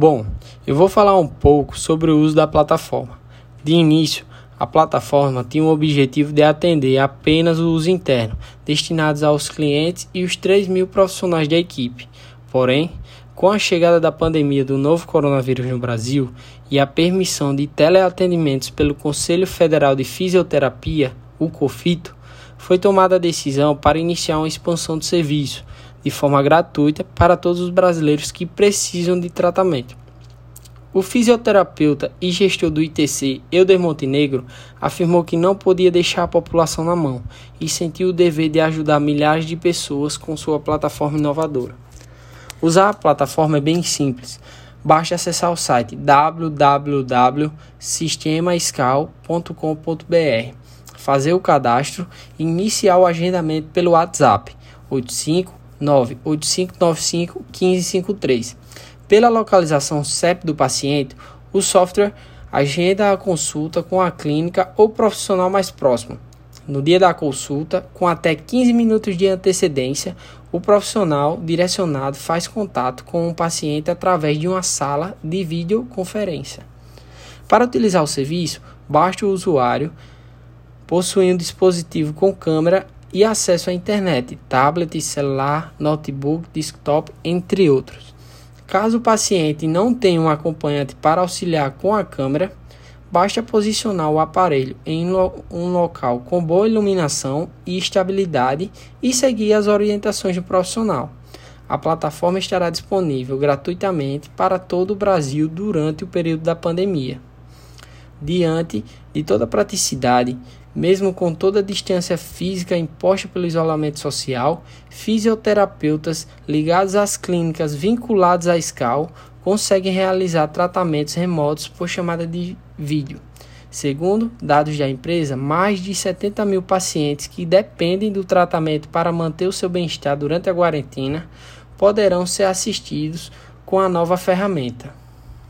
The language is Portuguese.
Bom, eu vou falar um pouco sobre o uso da plataforma. De início, a plataforma tinha o objetivo de atender apenas o uso interno, destinados aos clientes e os 3 mil profissionais da equipe. Porém, com a chegada da pandemia do novo coronavírus no Brasil e a permissão de teleatendimentos pelo Conselho Federal de Fisioterapia, o COFITO, foi tomada a decisão para iniciar uma expansão do serviço de forma gratuita para todos os brasileiros que precisam de tratamento. O fisioterapeuta e gestor do ITC, Euder Montenegro, afirmou que não podia deixar a população na mão e sentiu o dever de ajudar milhares de pessoas com sua plataforma inovadora. Usar a plataforma é bem simples. Basta acessar o site www.sistemascal.com.br, fazer o cadastro e iniciar o agendamento pelo WhatsApp 859 8595 1553 pela localização CEP do paciente, o software agenda a consulta com a clínica ou profissional mais próximo. No dia da consulta, com até 15 minutos de antecedência, o profissional direcionado faz contato com o paciente através de uma sala de videoconferência. Para utilizar o serviço, basta o usuário possuir um dispositivo com câmera e acesso à internet, tablet, celular, notebook, desktop, entre outros. Caso o paciente não tenha um acompanhante para auxiliar com a câmera, basta posicionar o aparelho em um local com boa iluminação e estabilidade e seguir as orientações do profissional. A plataforma estará disponível gratuitamente para todo o Brasil durante o período da pandemia. Diante de toda praticidade, mesmo com toda a distância física imposta pelo isolamento social, fisioterapeutas ligados às clínicas vinculadas à SCAL conseguem realizar tratamentos remotos por chamada de vídeo. Segundo dados da empresa, mais de 70 mil pacientes que dependem do tratamento para manter o seu bem-estar durante a quarentena poderão ser assistidos com a nova ferramenta.